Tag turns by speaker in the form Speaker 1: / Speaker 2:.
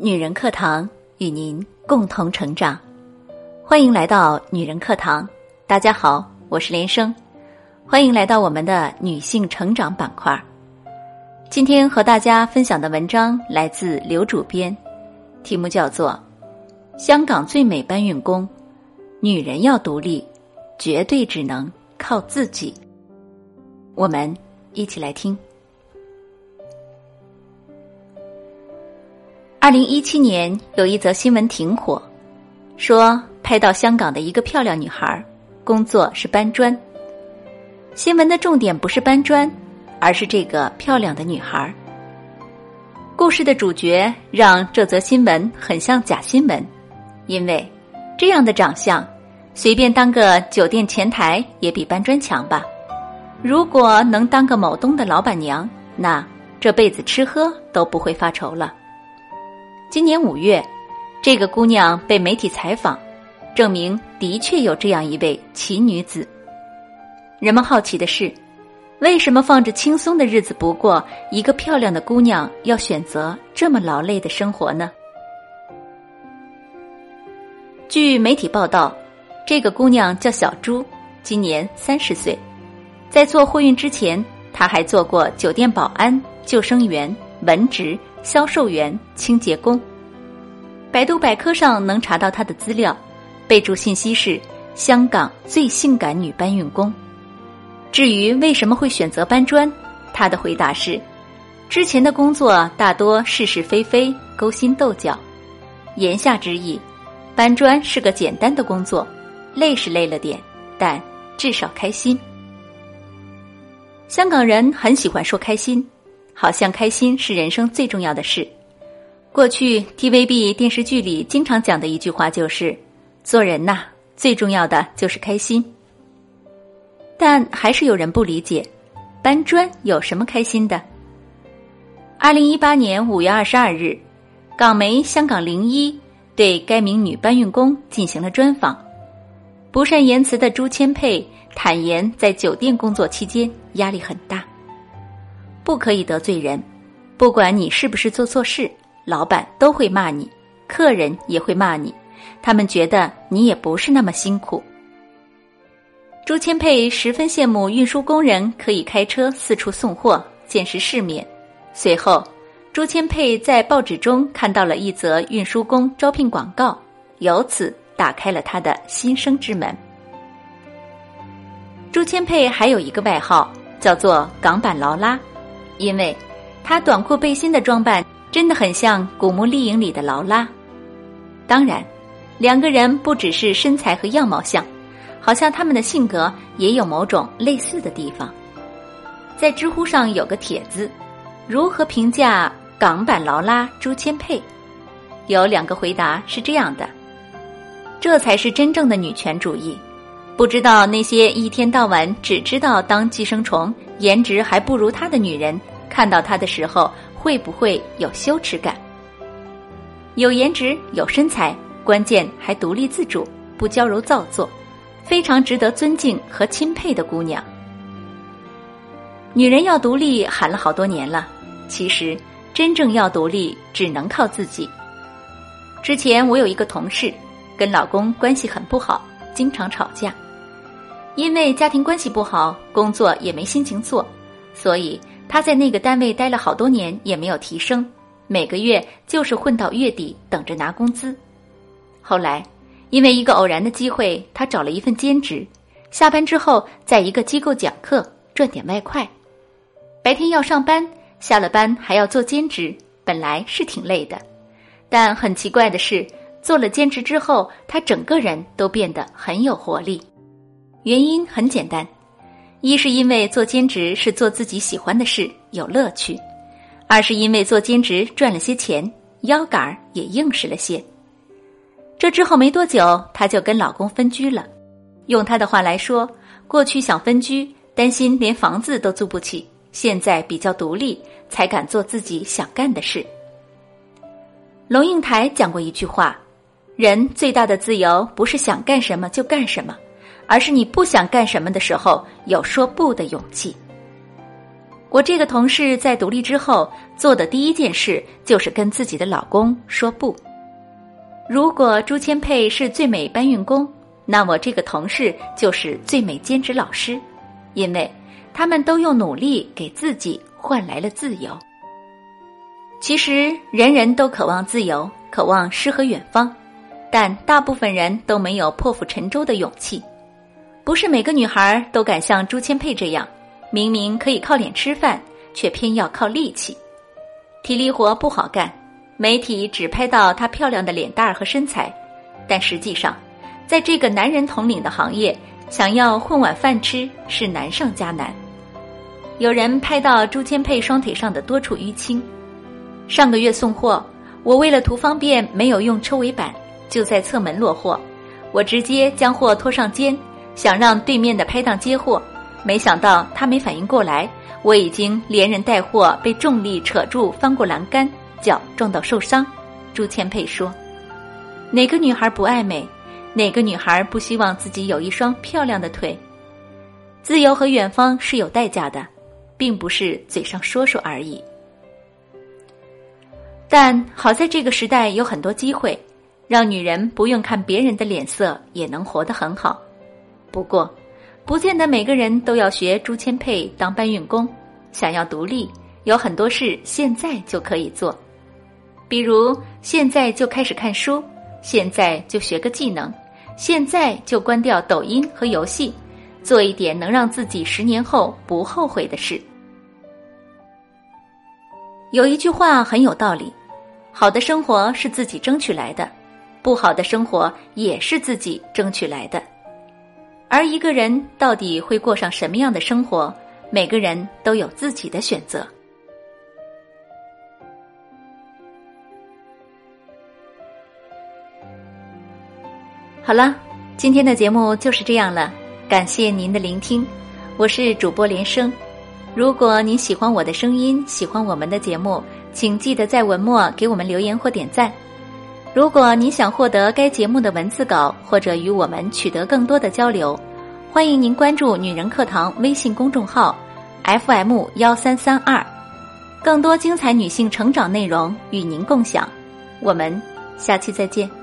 Speaker 1: 女人课堂与您共同成长，欢迎来到女人课堂。大家好，我是连生，欢迎来到我们的女性成长板块。今天和大家分享的文章来自刘主编，题目叫做《香港最美搬运工》，女人要独立，绝对只能靠自己。我们一起来听。二零一七年有一则新闻挺火，说拍到香港的一个漂亮女孩，工作是搬砖。新闻的重点不是搬砖，而是这个漂亮的女孩。故事的主角让这则新闻很像假新闻，因为这样的长相，随便当个酒店前台也比搬砖强吧。如果能当个某东的老板娘，那这辈子吃喝都不会发愁了。今年五月，这个姑娘被媒体采访，证明的确有这样一位奇女子。人们好奇的是，为什么放着轻松的日子不过，一个漂亮的姑娘要选择这么劳累的生活呢？据媒体报道，这个姑娘叫小朱，今年三十岁，在做货运之前，她还做过酒店保安、救生员、文职。销售员、清洁工，百度百科上能查到她的资料，备注信息是“香港最性感女搬运工”。至于为什么会选择搬砖，她的回答是：之前的工作大多是是非非、勾心斗角。言下之意，搬砖是个简单的工作，累是累了点，但至少开心。香港人很喜欢说开心。好像开心是人生最重要的事。过去 TVB 电视剧里经常讲的一句话就是：“做人呐，最重要的就是开心。”但还是有人不理解，搬砖有什么开心的？二零一八年五月二十二日，港媒《香港零一》对该名女搬运工进行了专访。不善言辞的朱千佩坦言，在酒店工作期间压力很大。不可以得罪人，不管你是不是做错事，老板都会骂你，客人也会骂你，他们觉得你也不是那么辛苦。朱千佩十分羡慕运输工人可以开车四处送货，见识世面。随后，朱千佩在报纸中看到了一则运输工招聘广告，由此打开了他的新生之门。朱千佩还有一个外号，叫做“港版劳拉”。因为，她短裤背心的装扮真的很像《古墓丽影》里的劳拉。当然，两个人不只是身材和样貌像，好像他们的性格也有某种类似的地方。在知乎上有个帖子，如何评价港版劳拉朱千佩？有两个回答是这样的：这才是真正的女权主义。不知道那些一天到晚只知道当寄生虫、颜值还不如她的女人，看到她的时候会不会有羞耻感？有颜值、有身材，关键还独立自主，不娇柔造作，非常值得尊敬和钦佩的姑娘。女人要独立喊了好多年了，其实真正要独立只能靠自己。之前我有一个同事，跟老公关系很不好，经常吵架。因为家庭关系不好，工作也没心情做，所以他在那个单位待了好多年也没有提升，每个月就是混到月底等着拿工资。后来，因为一个偶然的机会，他找了一份兼职，下班之后在一个机构讲课赚点外快。白天要上班，下了班还要做兼职，本来是挺累的，但很奇怪的是，做了兼职之后，他整个人都变得很有活力。原因很简单，一是因为做兼职是做自己喜欢的事，有乐趣；二是因为做兼职赚了些钱，腰杆儿也硬实了些。这之后没多久，她就跟老公分居了。用她的话来说，过去想分居，担心连房子都租不起；现在比较独立，才敢做自己想干的事。龙应台讲过一句话：“人最大的自由，不是想干什么就干什么。”而是你不想干什么的时候，有说不的勇气。我这个同事在独立之后做的第一件事就是跟自己的老公说不。如果朱千佩是最美搬运工，那我这个同事就是最美兼职老师，因为他们都用努力给自己换来了自由。其实人人都渴望自由，渴望诗和远方，但大部分人都没有破釜沉舟的勇气。不是每个女孩都敢像朱千佩这样。明明可以靠脸吃饭，却偏要靠力气，体力活不好干。媒体只拍到她漂亮的脸蛋儿和身材，但实际上，在这个男人统领的行业，想要混碗饭吃是难上加难。有人拍到朱千佩双腿上的多处淤青。上个月送货，我为了图方便，没有用抽尾板，就在侧门落货。我直接将货拖上肩，想让对面的拍档接货。没想到他没反应过来，我已经连人带货被重力扯住，翻过栏杆，脚撞到受伤。朱千佩说：“哪个女孩不爱美？哪个女孩不希望自己有一双漂亮的腿？自由和远方是有代价的，并不是嘴上说说而已。但好在这个时代有很多机会，让女人不用看别人的脸色也能活得很好。不过。”不见得每个人都要学朱千佩当搬运工，想要独立，有很多事现在就可以做，比如现在就开始看书，现在就学个技能，现在就关掉抖音和游戏，做一点能让自己十年后不后悔的事。有一句话很有道理：好的生活是自己争取来的，不好的生活也是自己争取来的。而一个人到底会过上什么样的生活，每个人都有自己的选择。好了，今天的节目就是这样了，感谢您的聆听，我是主播连生。如果您喜欢我的声音，喜欢我们的节目，请记得在文末给我们留言或点赞。如果您想获得该节目的文字稿，或者与我们取得更多的交流，欢迎您关注“女人课堂”微信公众号，FM 幺三三二，更多精彩女性成长内容与您共享。我们下期再见。